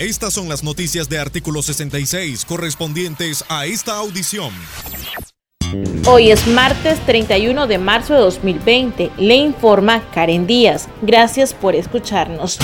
Estas son las noticias de artículo 66 correspondientes a esta audición. Hoy es martes 31 de marzo de 2020. Le informa Karen Díaz. Gracias por escucharnos.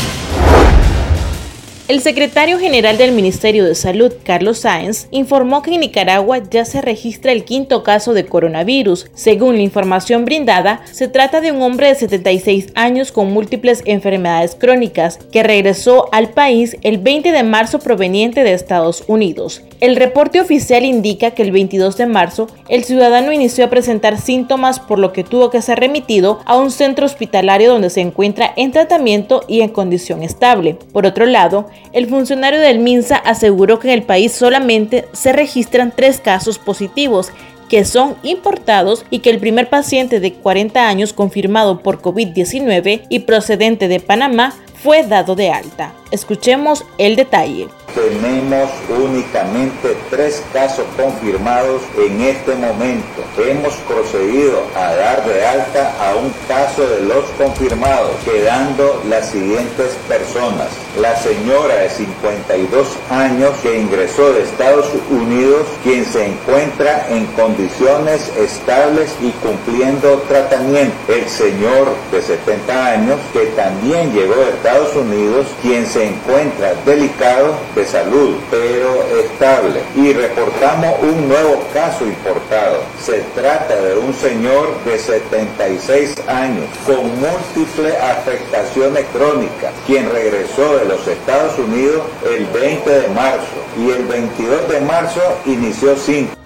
El secretario general del Ministerio de Salud, Carlos Sáenz, informó que en Nicaragua ya se registra el quinto caso de coronavirus. Según la información brindada, se trata de un hombre de 76 años con múltiples enfermedades crónicas que regresó al país el 20 de marzo proveniente de Estados Unidos. El reporte oficial indica que el 22 de marzo el ciudadano inició a presentar síntomas por lo que tuvo que ser remitido a un centro hospitalario donde se encuentra en tratamiento y en condición estable. Por otro lado, el funcionario del MINSA aseguró que en el país solamente se registran tres casos positivos que son importados y que el primer paciente de 40 años confirmado por COVID-19 y procedente de Panamá fue dado de alta. Escuchemos el detalle. Tenemos únicamente tres casos confirmados en este momento. Hemos procedido a dar de alta a un caso de los confirmados, quedando las siguientes personas. La señora de 52 años que ingresó de Estados Unidos, quien se encuentra en condiciones estables y cumpliendo tratamiento. El señor de 70 años que también llegó de Estados Unidos, quien se encuentra delicado de salud, pero estable. Y reportamos un nuevo caso importado. Se trata de un señor de 76 años con múltiples afectaciones crónicas, quien regresó de los Estados Unidos el 20 de marzo y el 22 de marzo inició síntomas.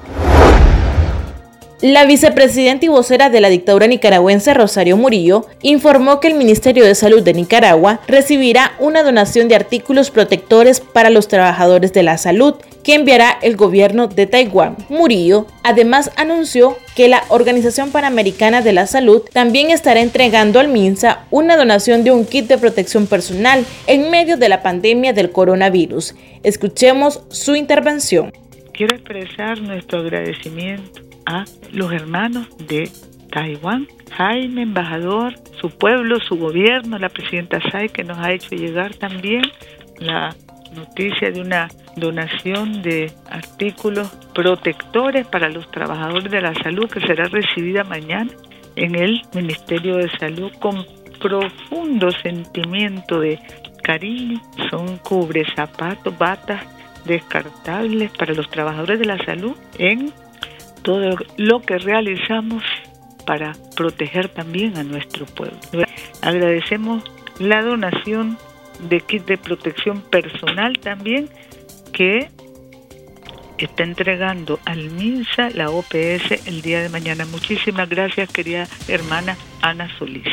La vicepresidenta y vocera de la dictadura nicaragüense Rosario Murillo informó que el Ministerio de Salud de Nicaragua recibirá una donación de artículos protectores para los trabajadores de la salud que enviará el gobierno de Taiwán. Murillo además anunció que la Organización Panamericana de la Salud también estará entregando al MINSA una donación de un kit de protección personal en medio de la pandemia del coronavirus. Escuchemos su intervención. Quiero expresar nuestro agradecimiento a los hermanos de Taiwán, Jaime, embajador, su pueblo, su gobierno, la presidenta Tsai, que nos ha hecho llegar también la noticia de una donación de artículos protectores para los trabajadores de la salud que será recibida mañana en el Ministerio de Salud con profundo sentimiento de cariño. Son cubre zapatos, batas descartables para los trabajadores de la salud en todo lo que realizamos para proteger también a nuestro pueblo. Agradecemos la donación de kit de protección personal también que está entregando al MINSA la OPS el día de mañana. Muchísimas gracias, querida hermana Ana Solís.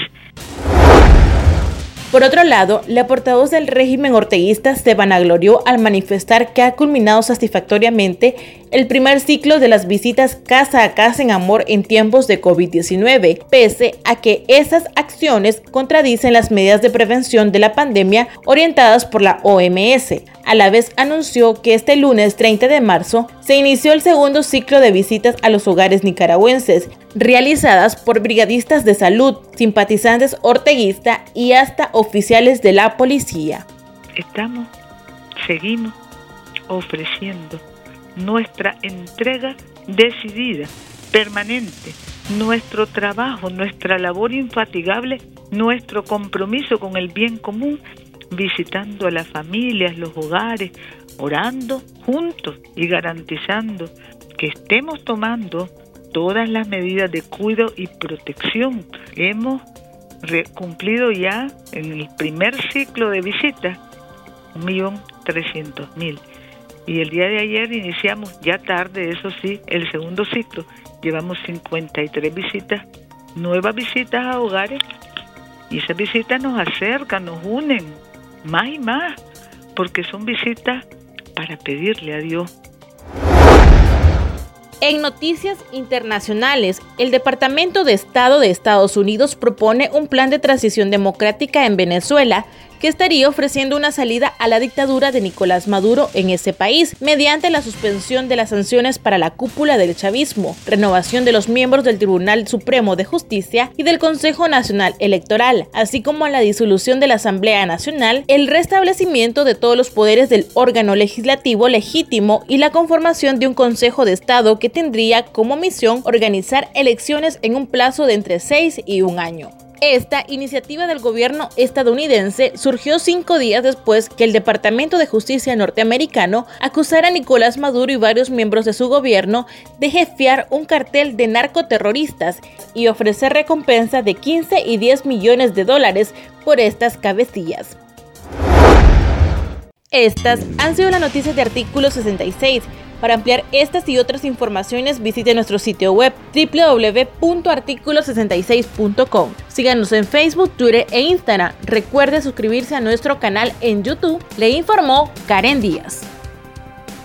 Por otro lado, la portavoz del régimen orteguista se vanaglorió al manifestar que ha culminado satisfactoriamente el primer ciclo de las visitas casa a casa en amor en tiempos de COVID-19, pese a que esas acciones contradicen las medidas de prevención de la pandemia orientadas por la OMS. A la vez anunció que este lunes 30 de marzo se inició el segundo ciclo de visitas a los hogares nicaragüenses, realizadas por brigadistas de salud, simpatizantes orteguista y hasta oficiales de la policía. Estamos, seguimos ofreciendo nuestra entrega decidida, permanente, nuestro trabajo, nuestra labor infatigable, nuestro compromiso con el bien común visitando a las familias, los hogares, orando juntos y garantizando que estemos tomando todas las medidas de cuidado y protección. Hemos cumplido ya en el primer ciclo de visitas un millón trescientos mil. Y el día de ayer iniciamos, ya tarde, eso sí, el segundo ciclo. Llevamos 53 visitas, nuevas visitas a hogares. Y esas visitas nos acercan, nos unen, más y más, porque son visitas para pedirle a Dios. En noticias internacionales, el Departamento de Estado de Estados Unidos propone un plan de transición democrática en Venezuela que estaría ofreciendo una salida a la dictadura de Nicolás Maduro en ese país mediante la suspensión de las sanciones para la cúpula del chavismo, renovación de los miembros del Tribunal Supremo de Justicia y del Consejo Nacional Electoral, así como la disolución de la Asamblea Nacional, el restablecimiento de todos los poderes del órgano legislativo legítimo y la conformación de un Consejo de Estado que tendría como misión organizar elecciones en un plazo de entre seis y un año. Esta iniciativa del gobierno estadounidense surgió cinco días después que el Departamento de Justicia norteamericano acusara a Nicolás Maduro y varios miembros de su gobierno de jefiar un cartel de narcoterroristas y ofrecer recompensa de 15 y 10 millones de dólares por estas cabecillas. Estas han sido las noticias de artículo 66. Para ampliar estas y otras informaciones visite nuestro sitio web www.articulo66.com. Síganos en Facebook, Twitter e Instagram. Recuerde suscribirse a nuestro canal en YouTube. Le informó Karen Díaz.